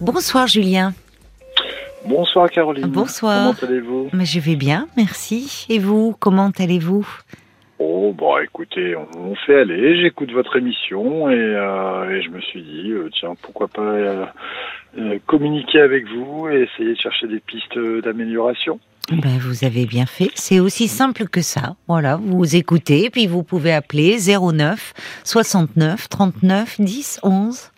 Bonsoir Julien. Bonsoir Caroline. Bonsoir. Comment allez-vous? Mais je vais bien, merci. Et vous, comment allez-vous? Oh, bon, écoutez, on, fait aller. J'écoute votre émission et, euh, et, je me suis dit, euh, tiens, pourquoi pas euh, communiquer avec vous et essayer de chercher des pistes d'amélioration. Ben, vous avez bien fait. C'est aussi simple que ça. Voilà, vous écoutez, puis vous pouvez appeler 09 69 39 10 11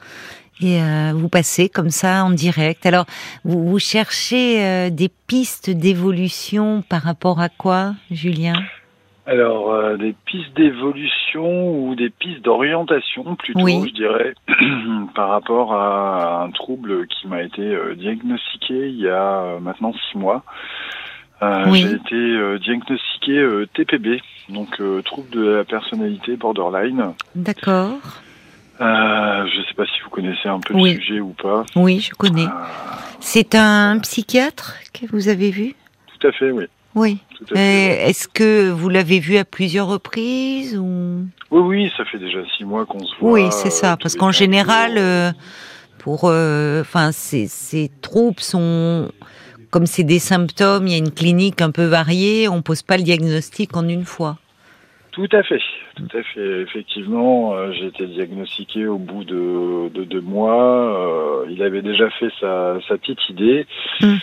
et euh, vous passez comme ça en direct. Alors, vous, vous cherchez euh, des pistes d'évolution par rapport à quoi, Julien? Alors, euh, des pistes d'évolution ou des pistes d'orientation plutôt, je dirais, par rapport à un trouble qui m'a été euh, diagnostiqué il y a euh, maintenant six mois. Oui. J'ai été diagnostiqué TPB, donc trouble de la personnalité borderline. D'accord. Euh, je ne sais pas si vous connaissez un peu le sujet ou pas. Oui, je connais. Euh... C'est un psychiatre que vous avez vu? Tout à fait, oui. Oui. Est-ce que vous l'avez vu à plusieurs reprises ou? Oui, oui, ça fait déjà six mois qu'on se voit. Oui, c'est ça, parce qu'en général, euh, pour, euh, enfin, ces, ces troubles sont, comme c'est des symptômes, il y a une clinique un peu variée, on pose pas le diagnostic en une fois. Tout à fait, tout à fait. Effectivement, euh, j'ai été diagnostiqué au bout de, de deux mois. Euh, il avait déjà fait sa, sa petite idée. Mm.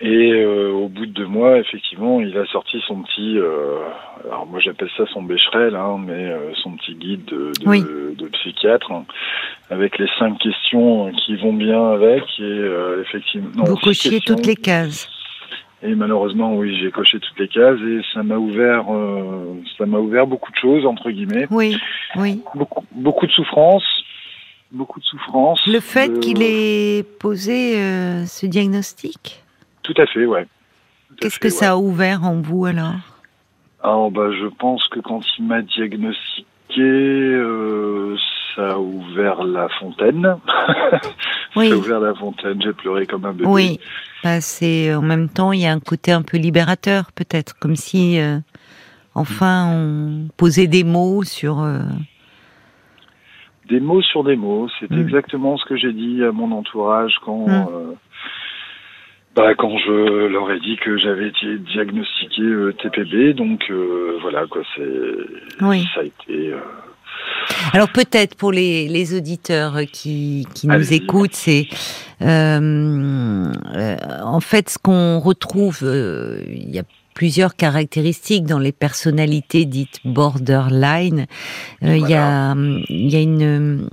Et euh, au bout de deux mois, effectivement, il a sorti son petit, euh, alors moi j'appelle ça son bécherel, hein, mais son petit guide de, de, oui. de psychiatre, hein, avec les cinq questions qui vont bien avec. Et effectivement, vous cochiez toutes les cases. Et malheureusement, oui, j'ai coché toutes les cases et ça m'a ouvert, euh, ça m'a ouvert beaucoup de choses entre guillemets. Oui, oui. Beaucoup, beaucoup de souffrance, beaucoup de souffrance. Le fait de... qu'il ait posé euh, ce diagnostic? Tout à fait, ouais. Qu'est-ce que ouais. ça a ouvert en vous alors? Alors, bah, je pense que quand il m'a diagnostiqué, euh, ça a ouvert la fontaine. Oui. ça a ouvert la fontaine. J'ai pleuré comme un bébé. Oui. Bah, c'est en même temps, il y a un côté un peu libérateur, peut-être, comme si euh, enfin on posait des mots sur. Euh... Des mots sur des mots. C'est mmh. exactement ce que j'ai dit à mon entourage quand. Mmh. Euh, bah, quand je leur ai dit que j'avais été diagnostiqué TPB, donc voilà quoi, c'est oui. ça a été. Euh, alors peut-être pour les, les auditeurs qui, qui nous écoutent, c'est euh, euh, en fait ce qu'on retrouve. Euh, il y a plusieurs caractéristiques dans les personnalités dites borderline. Il voilà. y a il y a une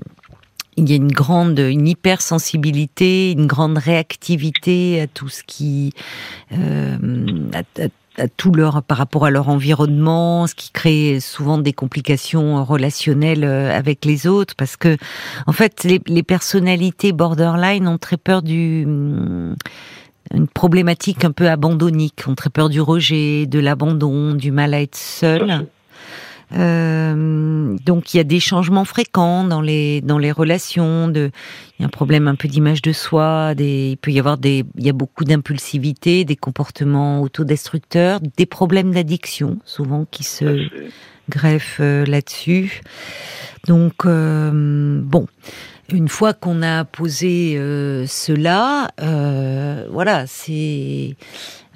il y a une grande, une hypersensibilité, une grande réactivité à tout ce qui, euh, à, à, tout leur par rapport à leur environnement, ce qui crée souvent des complications relationnelles avec les autres, parce que en fait les, les personnalités borderline ont très peur du une problématique un peu abandonnique, ont très peur du rejet, de l'abandon, du mal à être seul. Euh, donc il y a des changements fréquents dans les dans les relations. De, il y a un problème un peu d'image de soi. Des, il peut y avoir des, il y a beaucoup d'impulsivité, des comportements autodestructeurs, des problèmes d'addiction souvent qui se greffent euh, là-dessus. Donc euh, bon. Une fois qu'on a posé euh, cela, euh, voilà, c'est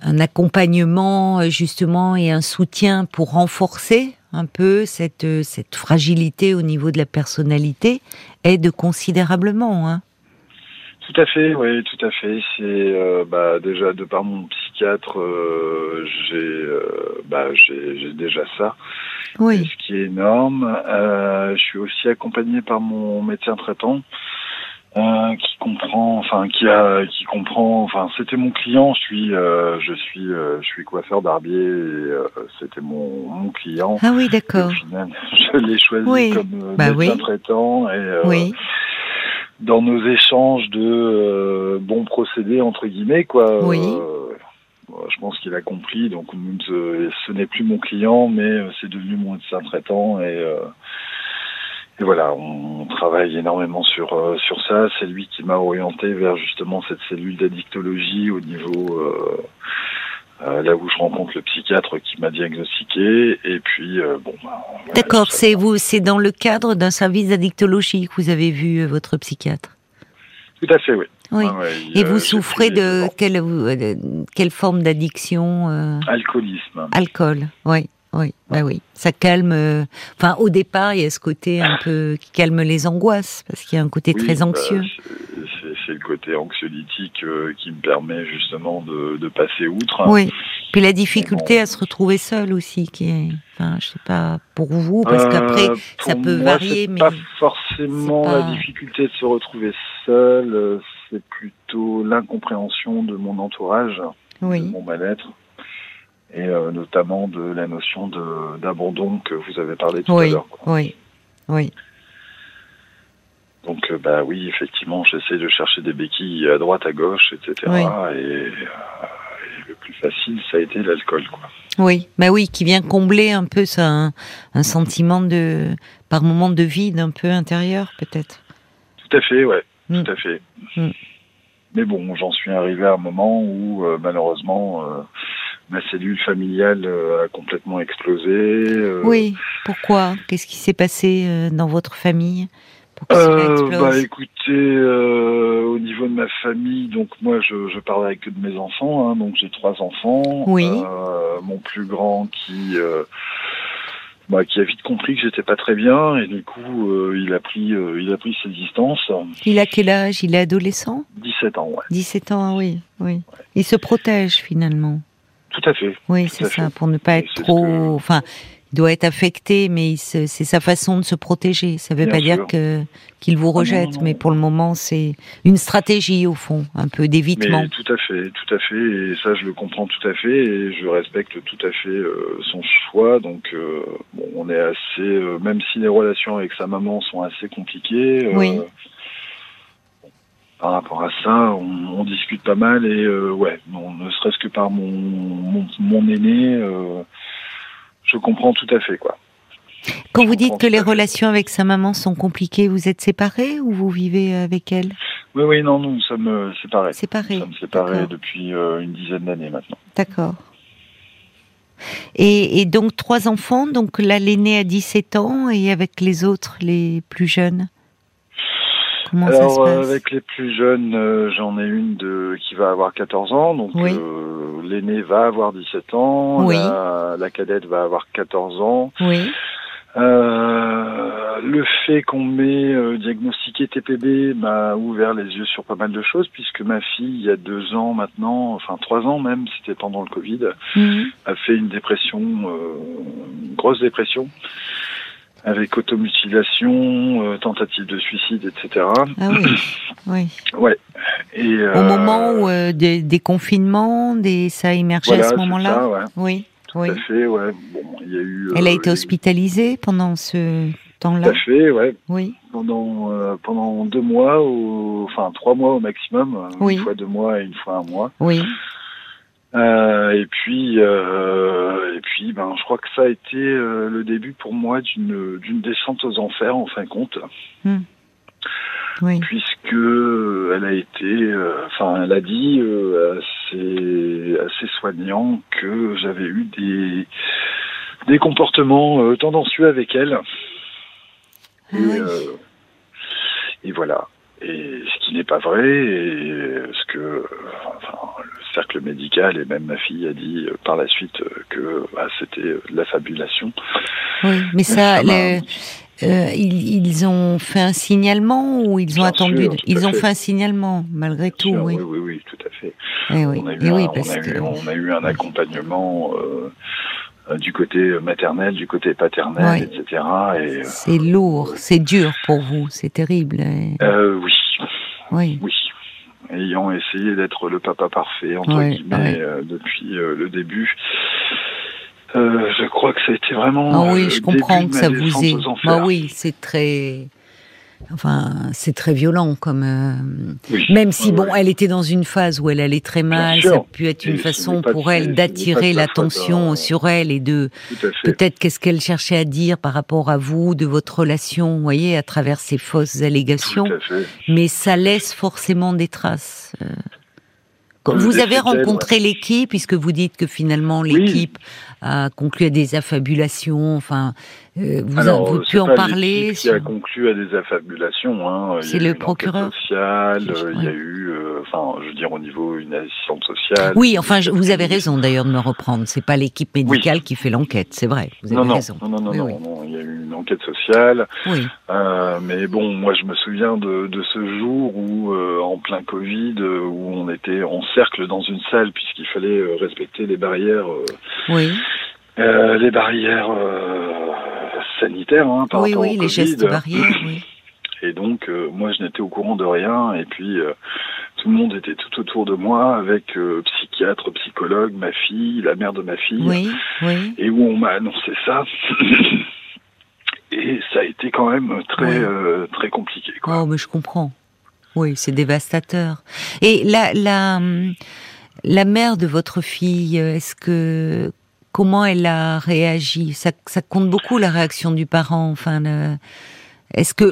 un accompagnement justement et un soutien pour renforcer un peu cette, cette fragilité au niveau de la personnalité aide considérablement. Hein. Tout à fait, oui, tout à fait. C'est euh, bah, déjà de par mon psychiatre, euh, j'ai euh, bah, j'ai déjà ça, oui. ce qui est énorme. Euh, je suis aussi accompagné par mon médecin traitant. Euh, qui comprend, enfin qui a, qui comprend, enfin c'était mon client. Je suis, euh, je suis, euh, je suis coiffeur barbier. et C'était mon, mon client. Ah oui, d'accord. Je l'ai choisi oui. comme bah médecin oui. traitant et oui. dans nos échanges de bons procédés entre guillemets quoi. Oui. je pense qu'il a compris. Donc ce n'est plus mon client, mais c'est devenu mon médecin traitant et et voilà, on travaille énormément sur euh, sur ça. C'est lui qui m'a orienté vers justement cette cellule d'addictologie au niveau euh, euh, là où je rencontre le psychiatre qui m'a diagnostiqué. Et puis bon. Bah, voilà, D'accord, c'est vous, c'est dans le cadre d'un service d'addictologie que vous avez vu votre psychiatre? Tout à fait, oui. Oui. Ouais, ouais, Et vous souffrez de quelle, quelle forme d'addiction euh, Alcoolisme. Alcool, oui, oui, bah oui. Ça calme. euh, Enfin, au départ, il y a ce côté un peu qui calme les angoisses, parce qu'il y a un côté Oui, très bah, anxieux. c'est- le côté anxiolytique euh, qui me permet justement de, de passer outre. Oui. Puis la difficulté bon. à se retrouver seul aussi, qui est, enfin, je sais pas pour vous, parce Euh, qu'après, ça peut moi, varier, mais pas forcément pas- la difficulté de se retrouver seul, c'est plutôt l'incompréhension de mon entourage, de oui, mon mal-être, et euh, notamment de la notion de d'abandon que vous avez parlé tout à oui, l'heure. quoi. oui, oui, Donc, euh, bah oui, effectivement, j'essaie de chercher des béquilles à droite, à gauche, etc. Oui. Et, euh, et le plus facile, ça a été l'alcool, quoi. oui, bah oui, qui vient combler un peu ça, un, un sentiment de, par moment de vide un peu intérieur, peut-être. Tout à fait, ouais, Mm. tout à fait. Mm. Mais bon, j'en suis arrivé à un moment où, euh, malheureusement, ma cellule familiale euh, a complètement explosé. euh, Oui, pourquoi? Qu'est-ce qui s'est passé euh, dans votre famille? Euh, bah écoutez, euh, au niveau de ma famille, donc moi je, je parle avec de mes enfants, hein, donc j'ai trois enfants. Oui. Euh, mon plus grand qui euh, bah, qui a vite compris que j'étais pas très bien et du coup euh, il a pris euh, il a pris ses distances. Il a quel âge? Il est adolescent? 17 ans, ouais. 17 ans, ah oui, oui. Il se protège finalement. Tout à fait. Oui, c'est ça, fait. pour ne pas être trop. que- Enfin, il doit être affecté, mais il se- c'est sa façon de se protéger. Ça ne veut Bien pas dire que qu'il vous non, rejette, non, mais pour le moment, c'est une stratégie au fond, un peu d'évitement. Tout à fait, tout à fait, et ça je le comprends tout à fait, et je respecte tout à fait euh, son choix. Donc, euh, bon, on est assez, euh, même si les relations avec sa maman sont assez compliquées, euh, Oui. Par rapport à ça, on, on discute pas mal, et euh, ouais, ne serait-ce que par mon mon, mon aîné, euh, je comprends tout à fait quoi. Quand je vous dites que les relations avec sa maman sont compliquées, vous êtes séparés ou vous vivez avec elle? Oui, oui, non, nous sommes euh, séparés. Séparés. Nous sommes séparés depuis euh, une dizaine d'années maintenant. D'accord. Et, et donc trois enfants, donc là l'aîné a 17 ans et avec les autres, les plus jeunes? Comment ça se Alors, euh, passe avec les plus jeunes, euh, j'en ai une de qui va avoir 14 ans, donc Oui. euh, l'aîné va avoir 17 ans, Oui. la, la cadette va avoir 14 ans. Oui, Euh, le fait qu'on m'ait euh, diagnostiqué TPB m'a ouvert les yeux sur pas mal de choses, puisque ma fille, il y a deux ans maintenant, enfin trois ans même, c'était pendant le Covid, Mhm. a fait une dépression, euh, une grosse dépression, avec automutilation, euh, tentative de suicide, etc. Ah oui, oui. Et, Au euh, moment où euh, des, des confinements, des, ça voilà, à ce moment-là ouais, Oui, tout oui. à fait, ouais. Bon, il y a eu. Elle a euh, été hospitalisée pendant ce Tout temps-là à fait, ouais. Oui, Pendant euh, pendant deux mois, ou enfin trois mois au maximum, euh, Oui. une fois deux mois et une fois un mois. oui. Euh, et puis euh, et puis, ben, je crois que ça a été euh, le début pour moi d'une d'une descente aux enfers en fin de compte. Oui, puisque euh, elle a été, euh, enfin, elle a dit euh, à, ses, à ses soignants que j'avais eu des des comportements euh, tendancieux avec elle. Ah Et, oui. euh, et voilà. Et ce qui n'est pas vrai, et ce que enfin, cercle médical et même ma fille a dit euh, par la suite euh, que bah, c'était euh, de la fabulation. oui. Mais ça, euh, ils, ils ont fait un signalement ou ils ont Bien attendu sûr, Ils ont fait. fait un signalement, malgré tout, Sûr, oui. oui, oui, oui, tout à fait. Eh oui, On a eu, Eh oui, un, on a eu, on a eu un accompagnement euh, du côté maternel, du côté paternel, etc. Et, euh, c'est lourd, c'est dur pour vous, c'est terrible. eh. euh, oui, Oui, oui. Ayant essayé d'être le papa parfait, entre Ouais, guillemets, ouais. euh, depuis euh, le début, euh, je crois que ça a été vraiment. Ah oui, je comprends que ça vous est. enfers. Bah oui, c'est très. Enfin, c'est très violent comme. euh, Oui. Même si bon, ouais. elle était dans une phase où elle allait très mal, ça a pu être une façon de pour elle d'attirer l'attention sur elle et de peut-être qu'est-ce qu'elle cherchait à dire par rapport à vous, de votre relation, vous voyez, à travers ces fausses allégations. Mais ça laisse forcément des traces. euh, vous avez rencontré l'équipe, puisque vous dites que finalement l'équipe a conclu à des affabulations. Enfin, euh, vous avez pu en parler. Qui a conclu à des affabulations. Hein. C'est le procureur. Social, il y a eu, euh, enfin, je veux dire au niveau une assistante sociale. Oui, enfin, vous avez raison d'ailleurs de me reprendre. C'est pas l'équipe médicale qui fait l'enquête, c'est vrai. Vous avez non, raison. Non, non, non, non, il y a eu une enquête sociale. Oui. Euh, mais bon, moi, je me souviens de, de ce jour où, en plein Covid, où on était en cercle dans une salle puisqu'il fallait respecter les barrières. oui. Euh, les barrières euh, sanitaires hein, par oui, rapport oui, au les gestes barrières, oui. Et donc, euh, moi, je n'étais au courant de rien. Et puis, tout le monde était tout autour de moi, avec psychiatre, psychologue, ma fille, la mère de ma fille. Oui, oui. Et où on m'a annoncé ça. et ça a été quand même très, très compliqué. Quoi. Oh, mais je comprends. Oui, c'est dévastateur. Et la, la, la mère de votre fille, est-ce que comment elle a réagi ça, ça, compte beaucoup la réaction du parent. Enfin, est-ce que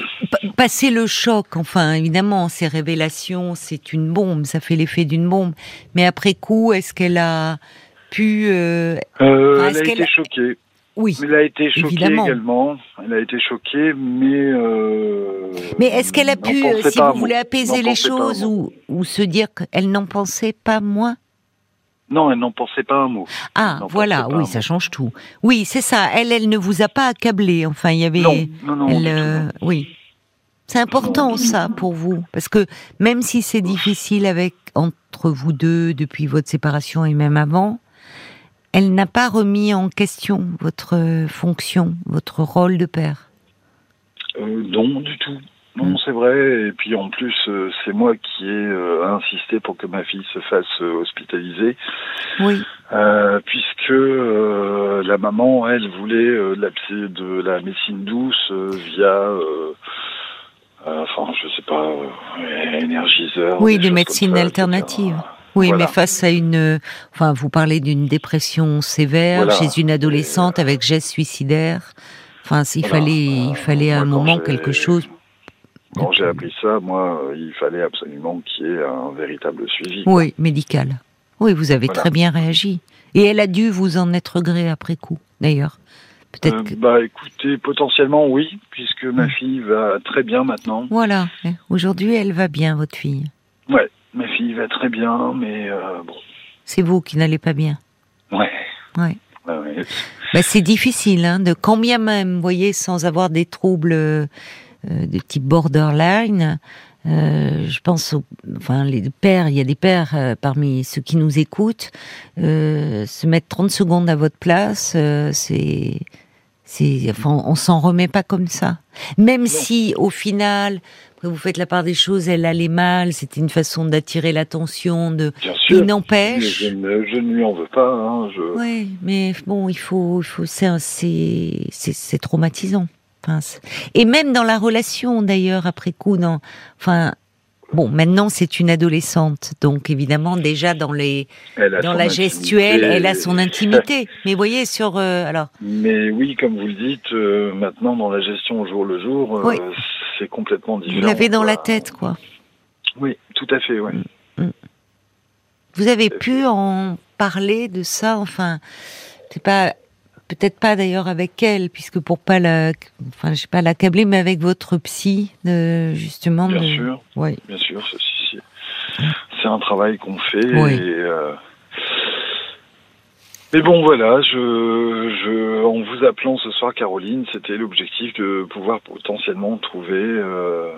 passer le choc, enfin évidemment, ces révélations, c'est une bombe, ça fait l'effet d'une bombe. Mais après coup, est-ce qu'elle a pu euh, euh, Elle a été choquée. Oui, elle a été choquée également. Elle a été choquée, mais. Euh, mais est-ce qu'elle a pu, si vous voulez apaiser les choses ou, ou se dire qu'elle n'en pensait pas moins? Non, elle n'en pensait pas un mot. Ah, voilà, oui, ça change tout. Oui, c'est ça. Elle, elle ne vous a pas accablé. Enfin, il y avait. Non, non, non. Elle, euh, oui. C'est important ça pour vous, parce que même si c'est difficile avec entre vous deux depuis votre séparation et même avant, elle n'a pas remis en question votre fonction, votre rôle de père. Euh, non, du tout. Non, c'est vrai. Et puis en plus, euh, c'est moi qui ai euh, insisté pour que ma fille se fasse euh, hospitaliser. Oui. puisque la maman, elle, voulait de, la, de la médecine douce via, enfin, je sais pas, énergiseur. Oui, des, médecines alternatives. Oui, mais face à une, enfin, vous parlez d'une dépression sévère chez une adolescente avec geste suicidaire. Enfin, il fallait, il fallait à un moment quelque chose quand j'ai appris ça, moi, euh, il fallait absolument qu'il y ait un véritable suivi. Oui, médical. Oui, vous avez très bien réagi. Et elle a dû vous en être gré après coup, d'ailleurs. Peut-être. Euh, Bah, écoutez, potentiellement oui, puisque ma hmm. fille va très bien maintenant. Voilà. Aujourd'hui, elle va bien, votre fille. Ouais, ma fille va très bien, mais euh, bon. C'est vous qui n'allez pas bien. Ouais. Ouais. Bah, c'est difficile, hein, de combien même, vous voyez, sans avoir des troubles de type borderline. Euh, je pense, enfin, les pères, il y a des pères euh, parmi ceux qui nous écoutent, se mettre 30 secondes à votre place, c'est, enfin, on s'en remet pas comme ça. Même si, au final, vous faites la part des choses, elle allait mal, c'était une façon d'attirer l'attention, de. Bien sûr. Il n'empêche. Je, ne lui en veux pas. Hein, Oui, mais bon, il faut, il faut, c'est, c'est, Et même dans la relation, d'ailleurs, après coup, dans, enfin, Bon, maintenant c'est une adolescente, donc évidemment déjà dans les dans la gestuelle, elle a son intimité. Mais vous voyez sur euh, alors. Mais oui, comme vous le dites, euh, maintenant dans la gestion au jour le jour, euh, c'est complètement différent. Vous l'avez dans la tête, quoi. Oui, tout à fait, oui. Mm, mm. Vous avez pu en parler de ça, enfin, c'est pas peut-être pas d'ailleurs avec elle, puisque pour pas la, enfin, je sais pas l'accabler, mais avec votre psy, de, justement. Bien sûr. Oui. Bien sûr, c'est un travail qu'on fait. Et, euh, Mais bon, voilà, je, je, en vous appelant ce soir, Caroline, c'était l'objectif de pouvoir potentiellement trouver euh,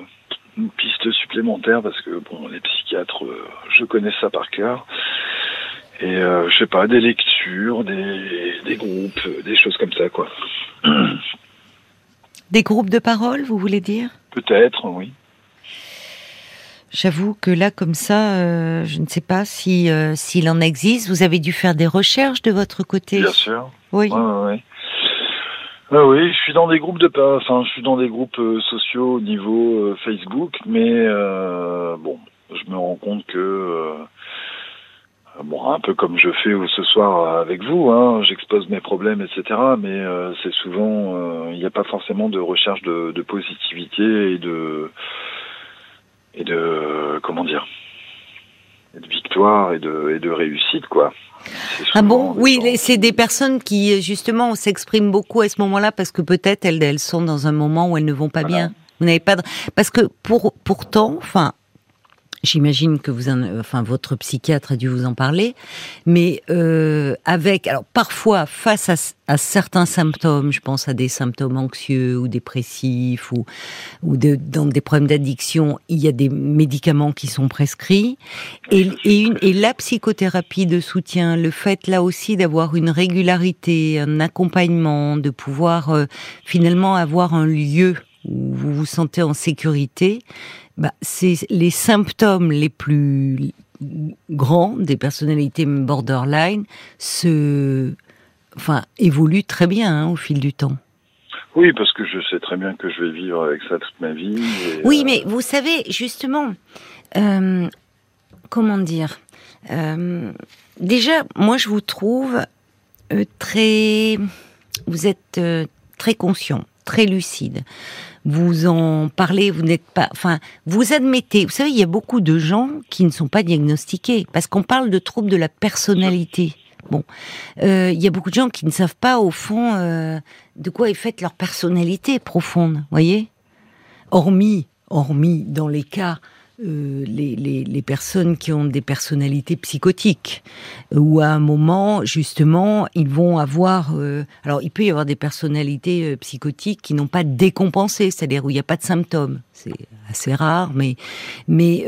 une piste supplémentaire, parce que bon, les psychiatres, euh, je connais ça par cœur. Et euh, je sais pas, des lectures, des, des groupes, des choses comme ça, quoi. Des groupes de parole, vous voulez dire? Peut-être, oui. J'avoue que là, comme ça, euh, je ne sais pas si euh, s'il en existe. Vous avez dû faire des recherches de votre côté. Bien sûr. Oui. Ouais, ah oui, je suis dans des groupes de enfin, je suis dans des groupes sociaux au niveau Facebook, mais bon, je me rends compte que bon, un peu comme je fais ce soir avec vous, hein, j'expose mes problèmes, etc. Mais euh, c'est souvent, euh, il n'y a pas forcément de recherche de, de, positivité et de et de comment dire, de victoire victoire et de, et de réussite, quoi. Ah bon? Oui, c'est des personnes qui justement s'expriment beaucoup à ce moment-là parce que peut-être elles, elles sont dans un moment où elles ne vont pas bien. Vous n'avez pas de... parce que pour pourtant, enfin, J'imagine que vous, en, enfin, votre psychiatre a dû vous en parler, mais euh, avec, alors parfois face à, à, certains symptômes, je pense à des symptômes anxieux ou dépressifs ou ou de, dans des problèmes d'addiction, il y a des médicaments qui sont prescrits. Et, et, une, et la psychothérapie de soutien, le fait là aussi d'avoir une régularité, un accompagnement, de pouvoir euh, finalement avoir un lieu où vous vous sentez en sécurité, bah, c'est les symptômes les plus grands des personnalités borderline se, enfin, évoluent très bien hein, au fil du temps. Oui, parce que je sais très bien que je vais vivre avec ça toute ma vie. oui, euh, mais vous savez, justement, euh, comment dire euh, Déjà, moi, je vous trouve très. Vous êtes très conscient, très lucide vous en parlez, vous n'êtes pas, enfin, vous admettez. Vous savez, il y a beaucoup de gens qui ne sont pas diagnostiqués parce qu'on parle de troubles de la personnalité. Bon, euh, il y a beaucoup de gens qui ne savent pas au fond euh, de quoi est faite leur personnalité profonde, voyez? Hormis, hormis dans les cas euh, les, les, les, personnes qui ont des personnalités psychotiques, où à un moment, justement, ils vont avoir... Euh, alors, il peut y avoir des personnalités euh, psychotiques qui n'ont pas décompensé, c'est-à-dire où il n'y a pas de symptômes. C'est assez rare, mais... mais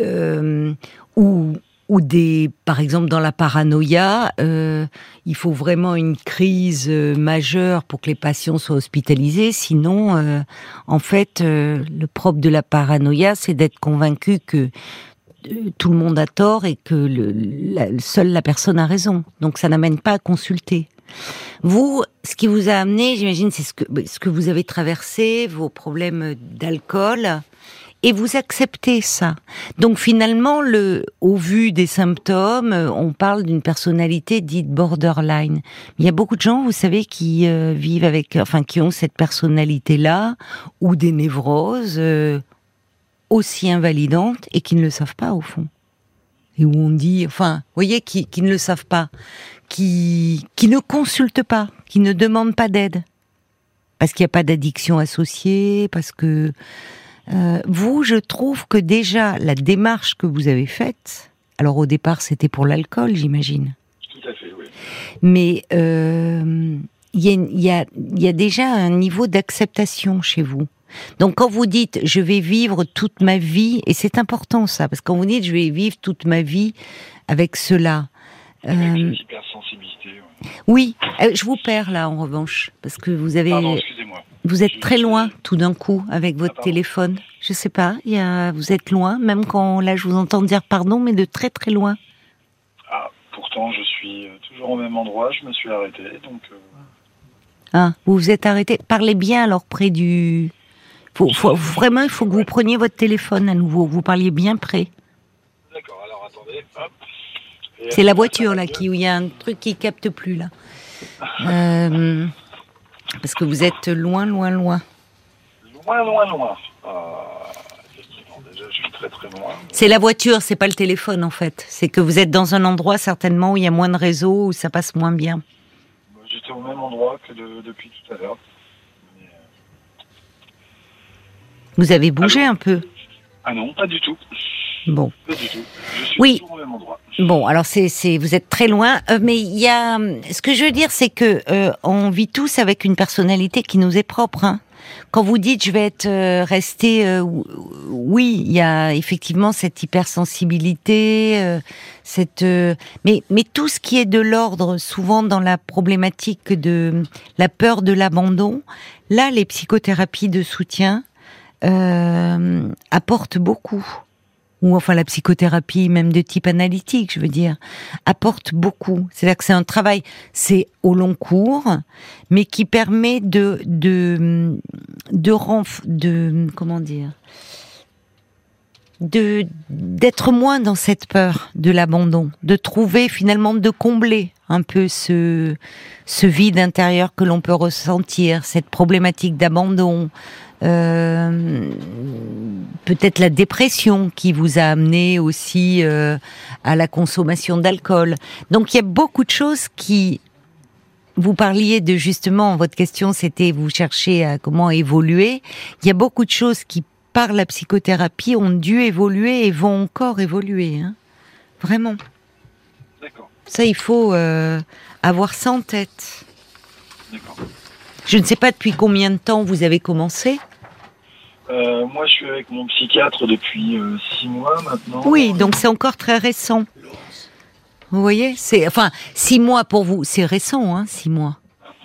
où ou des, par exemple, dans la paranoïa, euh, il faut vraiment une crise euh, majeure pour que les patients soient hospitalisés. Sinon, euh, en fait, le propre de la paranoïa, c'est d'être convaincu que tout le monde a tort et que le, seule la personne a raison. Donc, ça n'amène pas à consulter. Vous, ce qui vous a amené, j'imagine, c'est ce que vous avez traversé, vos problèmes d'alcool et vous acceptez ça. Donc finalement, le, au vu des symptômes, on parle d'une personnalité dite borderline. Il y a beaucoup de gens, vous savez, qui euh, vivent avec, enfin, qui ont cette personnalité-là ou des névroses euh, aussi invalidantes et qui ne le savent pas au fond. Et où on dit, enfin, vous voyez, qui, qui ne le savent pas, qui, qui ne consultent pas, qui ne demandent pas d'aide, parce qu'il n'y a pas d'addiction associée, parce que euh, vous, je trouve que déjà la démarche que vous avez faite, alors au départ c'était pour l'alcool, j'imagine. Tout à fait, oui. Mais euh, il y, a, y a déjà un niveau d'acceptation chez vous. Donc quand vous dites je vais vivre toute ma vie, et c'est important ça, parce que quand vous dites je vais vivre toute ma vie avec cela. Avec euh, hypersensibilité. Oui, euh, je vous perds là en revanche, parce que vous avez. Pardon. Vous êtes très loin tout d'un coup avec votre ah, téléphone. Je sais pas, il y a, vous êtes loin, même quand là je vous entends dire pardon, mais de très très loin. Ah, pourtant je suis euh, toujours au même endroit, je me suis arrêté, donc. Euh, ah, vous vous êtes arrêté. Parlez bien alors près du. Faut, faut, vraiment, il faut que vous preniez votre téléphone à nouveau. Vous parliez bien près. D'accord. Alors attendez. C'est la voiture là qui où il y a un truc qui capte plus là. Euh, parce que vous êtes loin, loin, loin. Loin, loin, loin. Euh, déjà, je suis très, très loin. C'est la voiture, c'est pas le téléphone en fait. C'est que vous êtes dans un endroit certainement où il y a moins de réseau, où ça passe moins bien. J'étais au même endroit que depuis tout à l'heure. Vous avez bougé un peu Ah non, pas du tout. Bon. Pas du tout. Je suis oui. au même endroit. Bon, alors c'est, c'est, vous êtes très loin, euh, mais il y a, ce que je veux dire, c'est que euh, on vit tous avec une personnalité qui nous est propre. Hein. Quand vous dites je vais être euh, resté, oui, il y a effectivement cette hypersensibilité, cette, mais mais tout ce qui est de l'ordre, souvent dans la problématique de la peur de l'abandon, là les psychothérapies de soutien apportent beaucoup ou enfin la psychothérapie même de type analytique, je veux dire, apporte beaucoup. C'est-à-dire que c'est un travail, c'est au long cours, mais qui permet de de de, de comment dire de d'être moins dans cette peur de l'abandon, de trouver finalement de combler un peu ce ce vide intérieur que l'on peut ressentir, cette problématique d'abandon, euh, peut-être la dépression qui vous a amené aussi euh, à la consommation d'alcool. Donc il y a beaucoup de choses qui vous parliez de justement votre question c'était vous cherchez à comment évoluer. Il y a beaucoup de choses qui par la psychothérapie ont dû évoluer et vont encore évoluer. Hein. Vraiment. D'accord. Ça il faut euh, avoir ça en tête. D'accord. Je ne sais pas depuis combien de temps vous avez commencé. Euh, moi, je suis avec mon psychiatre depuis euh, six mois maintenant. Oui, donc c'est encore très récent. Vous voyez, c'est enfin six mois pour vous, c'est récent, hein, six mois.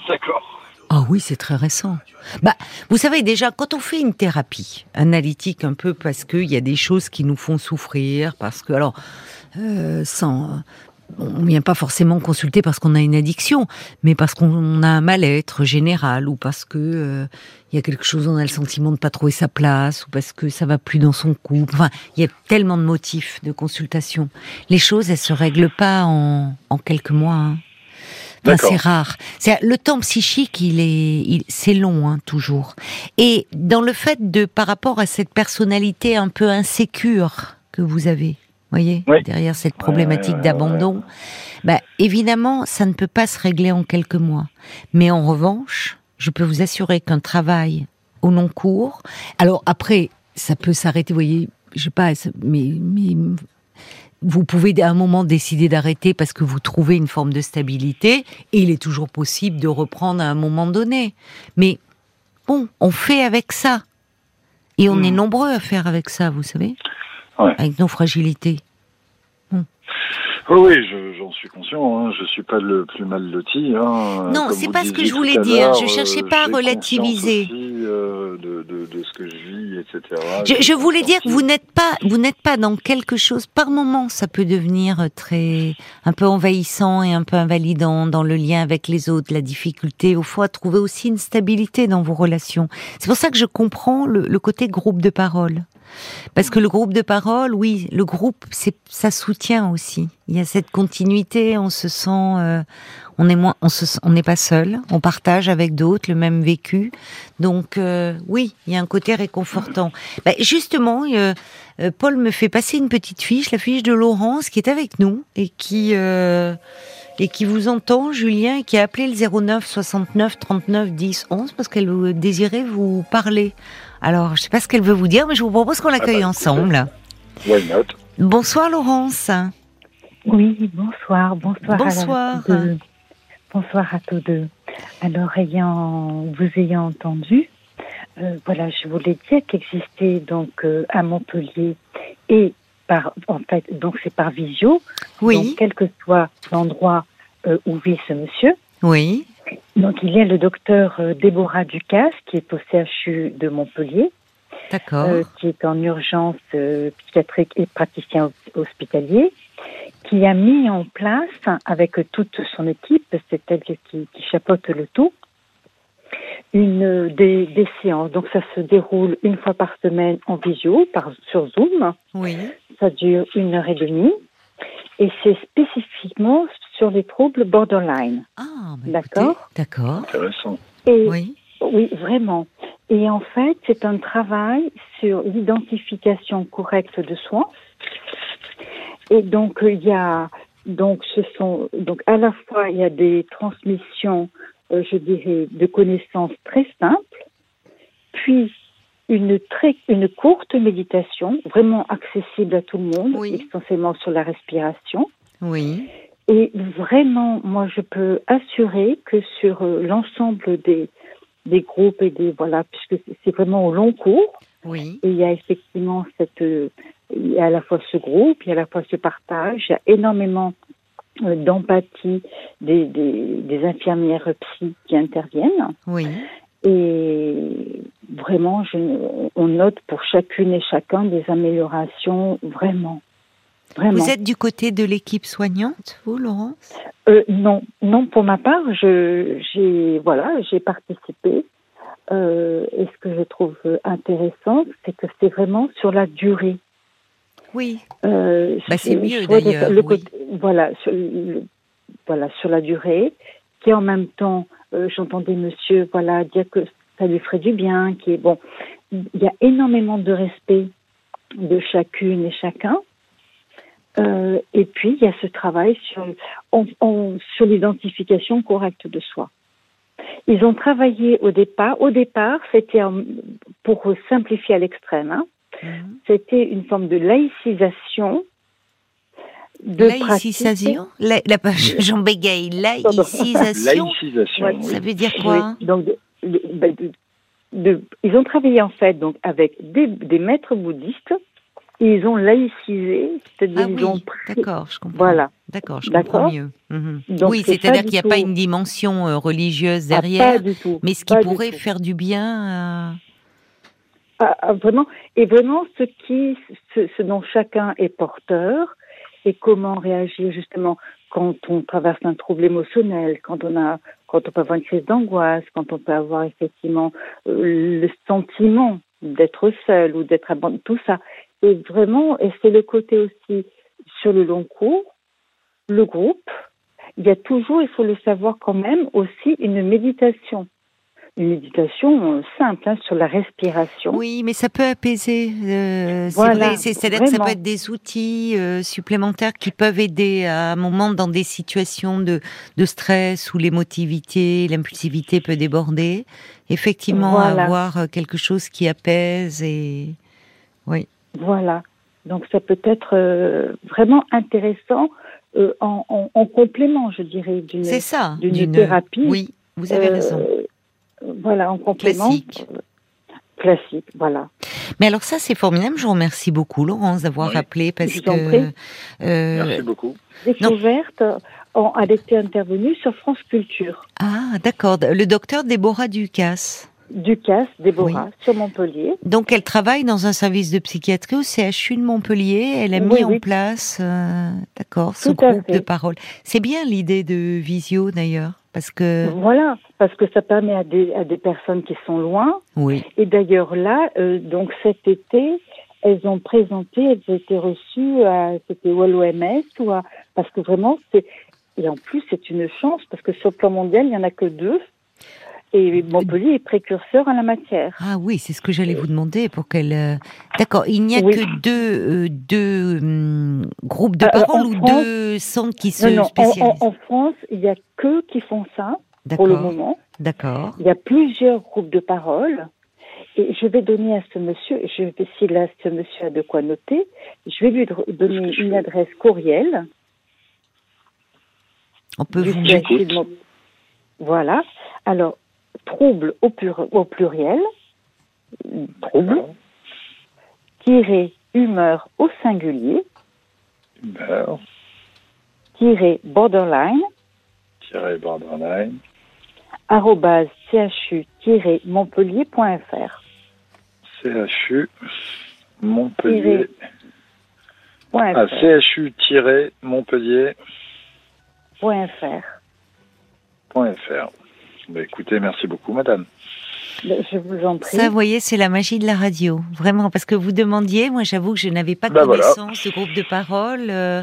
D'accord. Ah oui, c'est très récent. Bah, vous savez déjà, quand on fait une thérapie analytique un peu parce qu'il y a des choses qui nous font souffrir, parce que alors, euh, sans, on vient pas forcément consulter parce qu'on a une addiction, mais parce qu'on a un mal-être général ou parce que euh, il y a quelque chose, on a le sentiment de pas trouver sa place ou parce que ça va plus dans son couple. Enfin, il y a tellement de motifs de consultation. Les choses, elles se règlent pas en, en quelques mois. Hein. Enfin, c'est rare. C'est le temps psychique, il est, il- c'est long hein, toujours. Et dans le fait de, par rapport à cette personnalité un peu insécure que vous avez, voyez, Oui. derrière cette Ouais, problématique ouais, ouais, d'abandon, bah, évidemment, ça ne peut pas se régler en quelques mois. Mais en revanche, je peux vous assurer qu'un travail au long cours, alors après, ça peut s'arrêter, vous voyez, je sais pas, mais, mais vous pouvez à un moment décider d'arrêter parce que vous trouvez une forme de stabilité et il est toujours possible de reprendre à un moment donné. Mais bon, on fait avec ça. Et on Hmm. est nombreux à faire avec ça, vous savez, Avec nos fragilités. Oui, oui, je- j'en suis conscient. Hein. Je suis pas le plus mal loti. Hein. Non, c'est pas ce que je voulais dire. Je cherchais euh, pas à relativiser. Aussi, euh, de, de, de ce que je vis, etc. Je, voulais dire que vous n'êtes pas, vous n'êtes pas dans quelque chose. Par moment, ça peut devenir très, un peu envahissant et un peu invalidant dans le lien avec les autres, la difficulté au fond à trouver aussi une stabilité dans vos relations. C'est pour ça que je comprends le, le côté groupe de parole. Parce que le groupe de parole, oui, le groupe, c'est ça soutient aussi. Il y a cette continuité, on se sent, euh, on est moins, on se, sent- on n'est pas seul, on partage avec d'autres le même vécu. Donc euh, oui, il y a un côté réconfortant. Bah, justement, euh, euh, Paul me fait passer une petite fiche, la fiche de Laurence qui est avec nous et qui euh, et qui vous entend, Julien, et qui a appelé le 09 69 39 10 11 parce qu'elle désirait vous parler. Alors, je sais pas ce qu'elle veut vous dire, mais je vous propose qu'on l'accueille bah, ensemble. Bonsoir Laurence. Oui, bonsoir, bonsoir. Bonsoir. À tous deux. Bonsoir à tous deux. Alors, ayant, vous ayant entendu, euh, voilà, je voulais dire qu'existait donc euh, à Montpellier et par, en fait, donc c'est par visio. Oui, Donc, quel que soit l'endroit euh, où vit ce monsieur. oui, Donc, il y a le docteur Déborah Ducasse qui est au CHU de Montpellier. d'accord. qui est en urgence psychiatrique et praticien hos- hospitalier, qui a mis en place, avec toute son équipe, c'est elle qui, qui chapeaute le tout, une des, des séances. Donc ça se déroule une fois par semaine en visio, par, sur Zoom. oui, Ça dure une heure et demie. Et c'est spécifiquement sur les troubles borderline. ah, bah, D'accord? D'accord. Intéressant. Et Oui, oui, vraiment. Et en fait, c'est un travail sur l'identification correcte de soi. Et donc, il y a, donc, ce sont, donc, à la fois, il y a des transmissions, euh, je dirais, de connaissances très simples, puis une très, une courte méditation, vraiment accessible à tout le monde, Oui. essentiellement sur la respiration. oui, Et vraiment, moi, je peux assurer que sur euh, l'ensemble des, des groupes et des voilà, puisque c'est- c'est vraiment au long cours, oui, et il y a effectivement cette, euh, il y a à la fois ce groupe, il y a à la fois ce partage, il y a énormément euh, d'empathie des, des, des infirmières psy qui interviennent. oui. Et vraiment, je, on note pour chacune et chacun des améliorations, vraiment. Vraiment. Vous êtes du côté de l'équipe soignante, vous, Laurence? Euh, non, non, pour ma part, j'ai, voilà, j'ai participé. Euh, et ce que je trouve intéressant, c'est que c'est vraiment sur la durée. Oui, Euh, Bah, c'est mieux, d'ailleurs, oui. voilà, sur, le- voilà, sur la durée, qui en même temps, euh, j'entendais monsieur, voilà, dire que ça lui ferait du bien, qui est bon. Il y a énormément de respect de chacune et chacun. Euh, et puis, il y a ce travail sur, sur l'identification correcte de soi. Ils ont travaillé au départ. Au départ, c'était pour simplifier à l'extrême. Hein, mhm. C'était une forme de laïcisation. De laïcisation la, la, Jean bégaye. Laïcisation. laïcisation Ça veut dire quoi Donc, ben, de, ils ont travaillé en fait donc avec des, des maîtres bouddhistes ils ont laïcisé, c'est-à-dire ah ont D'accord, je comprends. Voilà. D'accord, je comprends mieux. Mhm. oui, c'est-à-dire qu'il n'y a pas une dimension euh, religieuse ah, derrière, pas du tout, mais ce qui pourrait faire du bien. Ah, vraiment, et vraiment ce qui, ce, dont chacun est porteur, et comment réagir justement quand on traverse un trouble émotionnel, quand on a, quand on peut avoir une crise d'angoisse, quand on peut avoir effectivement euh, le sentiment d'être seul ou d'être abandonné, tout ça. Et vraiment, et c'est le côté aussi sur le long cours, le groupe, il y a toujours, il faut le savoir quand même, aussi une méditation. Une méditation euh, simple hein, sur la respiration. Oui, mais ça peut apaiser. Euh, voilà, c'est-à-dire que ça peut être des outils euh, supplémentaires qui peuvent aider à un moment dans des situations de, de stress où l'émotivité, l'impulsivité peut déborder. Effectivement, avoir quelque chose qui apaise et oui. Voilà. Donc ça peut être euh, vraiment intéressant euh, en, complément, je dirais, d'une thérapie. Oui, vous avez raison. Euh, voilà, en complément. Classique. classique, voilà. Mais alors ça, c'est formidable. Je vous remercie beaucoup, Laurence, d'avoir rappelé parce je que. Merci beaucoup. Découverte. Elle était intervenue sur France Culture. Ah, d'accord. Le docteur Déborah Ducasse. Ducasse, Déborah, sur Montpellier. Donc elle travaille dans un service de psychiatrie au CHU de Montpellier. Elle a mis en place, euh, d'accord, ce groupe de parole. C'est bien l'idée de visio d'ailleurs, parce que voilà, parce que ça permet à des, à des personnes qui sont loin. Oui. Et d'ailleurs là, euh, donc cet été, elles ont présenté, elles ont été reçues, à, c'était ou à l'OMS ou à, parce que vraiment c'est et en plus c'est une chance parce que sur le plan mondial il y en a que deux et Montpellier est précurseur en la matière. Ah oui, c'est ce que j'allais vous demander pour qu'elle. Euh, d'accord, il n'y a que deux, euh, deux hum, groupes de euh, parole ou deux centres qui se spécialisent en, France, il n'y a que qui font ça pour le moment. D'accord. Il y a plusieurs groupes de parole. Et je vais donner à ce monsieur, je vais, si là ce monsieur a de quoi noter, je vais lui donner une adresse courriel. On peut vous Voilà. Alors, trouble au, au pluriel, trouble, tirer humeur au singulier, humeur, tirer borderline, tirer borderline, arrobase chu-montpellier.fr. CHU Montpellier. Ah, CHU-montpellier.fr. Bah, écoutez, merci beaucoup, madame. Ben, je vous en prie. Ça, vous voyez, c'est la magie de la radio, vraiment, parce que vous demandiez, moi j'avoue que je n'avais pas de bah, connaissance de groupe de parole, euh,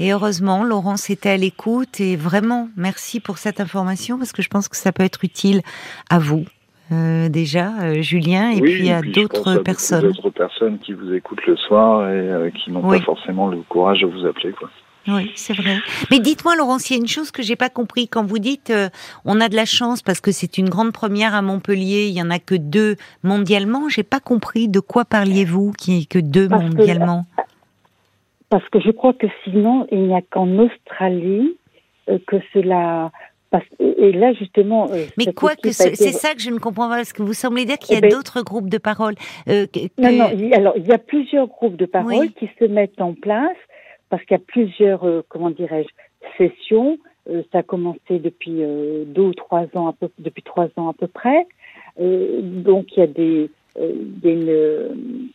et heureusement, Laurence était à l'écoute, et vraiment, merci pour cette information, parce que je pense que ça peut être utile à vous, euh, déjà, euh, Julien, et puis à d'autres personnes. D'autres personnes qui vous écoutent le soir et qui n'ont pas forcément le courage de vous appeler, quoi. Oui, c'est vrai. Mais dites-moi, Laurence, il y a une chose que j'ai pas compris. Quand vous dites euh, on a de la chance parce que c'est une grande première à Montpellier, il y en a que deux mondialement. J'ai pas compris de quoi parliez-vous qui est que deux mondialement? parce que je crois que sinon il n'y a qu'en Australie euh, que cela. et là justement. Euh, Mais quoi que c'est ça que je ne comprends pas parce que vous semblez dire qu'il y a eh ben, d'autres groupes de parole. Non, non. Alors il y a plusieurs groupes de parole qui se mettent en place parce qu'il y a plusieurs, euh, comment dirais-je, sessions. Euh, ça a commencé depuis euh, deux ou trois ans, à peu, depuis trois ans à peu près. donc il y a des, il y a une,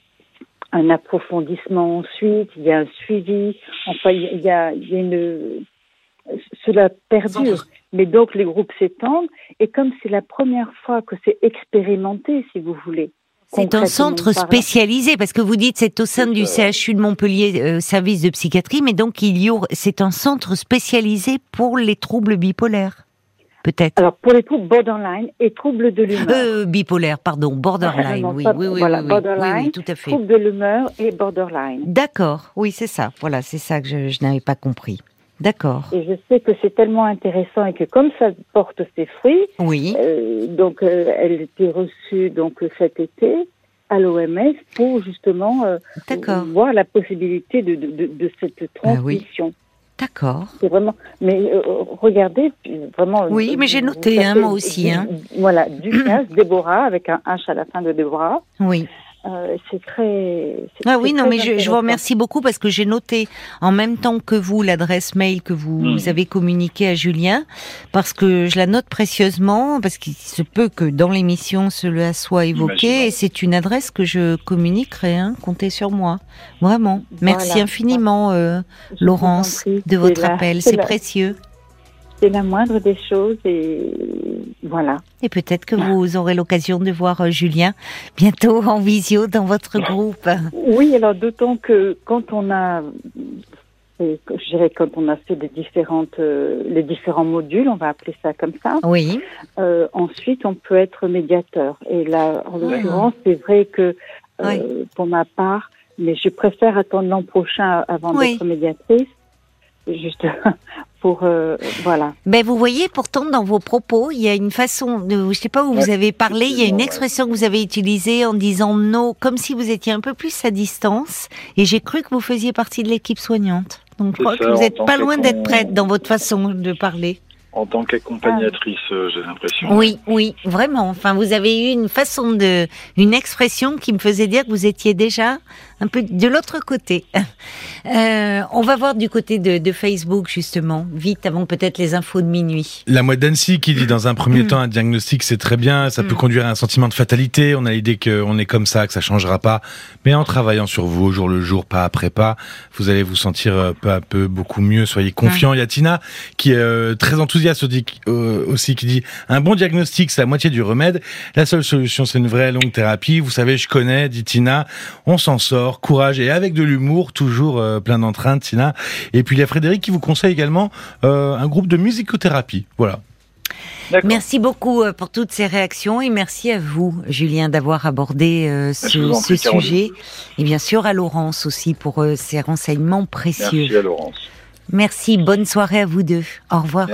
un approfondissement ensuite, il y a un suivi. Enfin, il y a, il y a une, cela perdure. Mais donc les groupes s'étendent et comme c'est la première fois que c'est expérimenté, si vous voulez, c'est un centre spécialisé parce que vous dites c'est au sein du CHU de Montpellier, euh, service de psychiatrie, mais donc il y c'est un centre spécialisé pour les troubles bipolaires. peut-être. Alors pour les troubles borderline et troubles de l'humeur. Euh, bipolaire, pardon, borderline, oui, oui, oui, voilà, oui, oui, borderline, oui, oui, tout à fait. Troubles de l'humeur et borderline. D'accord, oui, c'est ça. Voilà, c'est ça que je, je n'avais pas compris. D'accord. Et je sais que c'est tellement intéressant et que comme ça porte ses fruits, Oui, euh, donc euh, elle était reçue donc cet été à l'OMS pour justement euh, voir la possibilité de, de, de, de cette Ah oui. transmission. d'accord. C'est vraiment. Mais euh, regardez, vraiment. Oui, mais j'ai noté, tapez hein, moi aussi, du- hein. Voilà, Ducasse, Déborah, avec un H à la fin de Déborah. Oui. Euh, c'est très. c'est- Ah oui, non, mais je, je vous remercie beaucoup parce que j'ai noté en même temps que vous l'adresse mail que vous Mm. avez communiquée à Julien, parce que je la note précieusement, parce qu'il se peut que dans l'émission cela soit évoqué, et c'est une adresse que je communiquerai, hein, comptez sur moi. Vraiment. Merci Voilà. infiniment, euh, Laurence, de votre la- appel, c'est c'est la- précieux. C'est la moindre des choses et voilà. Et peut-être que vous aurez l'occasion de voir euh, Julien bientôt en visio dans votre groupe. Oui, alors d'autant que quand on a, que- je dirais quand on a fait des différentes, euh, les différents modules, on va appeler ça comme ça. Oui, euh, ensuite, on peut être médiateur. Et là, en Ah. l'occurrence, c'est vrai que euh, Oui. pour ma part, mais je préfère attendre l'an prochain avant Oui. d'être médiatrice, juste pour euh, voilà. Ben vous voyez, pourtant dans vos propos, il y a une façon de, je sais pas où vous avez parlé, il y a une ouais. expression que vous avez utilisée en disant non, comme si vous étiez un peu plus à distance, et j'ai cru que vous faisiez partie de l'équipe soignante. Donc je crois ça, que vous n'êtes pas loin d'être prête dans votre façon de parler. En tant qu'accompagnatrice, euh, j'ai l'impression. Oui, oui, vraiment. Enfin, vous avez eu une façon de, une expression qui me faisait dire que vous étiez déjà un peu de l'autre côté. Euh, on va voir du côté de, de Facebook justement, vite avant peut-être les infos de minuit. La mouette d'Annecy qui dit dans un premier temps un diagnostic c'est très bien, ça peut Mm. conduire à un sentiment de fatalité, on a l'idée qu'on est comme ça, que ça changera pas, mais en travaillant sur vous au jour le jour, pas après pas, vous allez vous sentir euh, peu à peu beaucoup mieux, soyez confiants. Il y a Tina qui est euh, très enthousiaste aussi, euh, aussi qui dit un bon diagnostic c'est la moitié du remède, la seule solution c'est une vraie longue thérapie, vous savez je connais, dit Tina, on s'en sort, courage et avec de l'humour, toujours euh, plein d'entrain Tina. Et puis il y a Frédéric qui vous conseille également euh, un groupe de musicothérapie, voilà. Merci beaucoup pour toutes ces réactions et merci à vous, Julien, d'avoir abordé euh, ce, sujet et bien sûr à Laurence aussi pour euh, ces renseignements précieux. Merci à Laurence. Merci, bonne soirée à vous deux. Au revoir.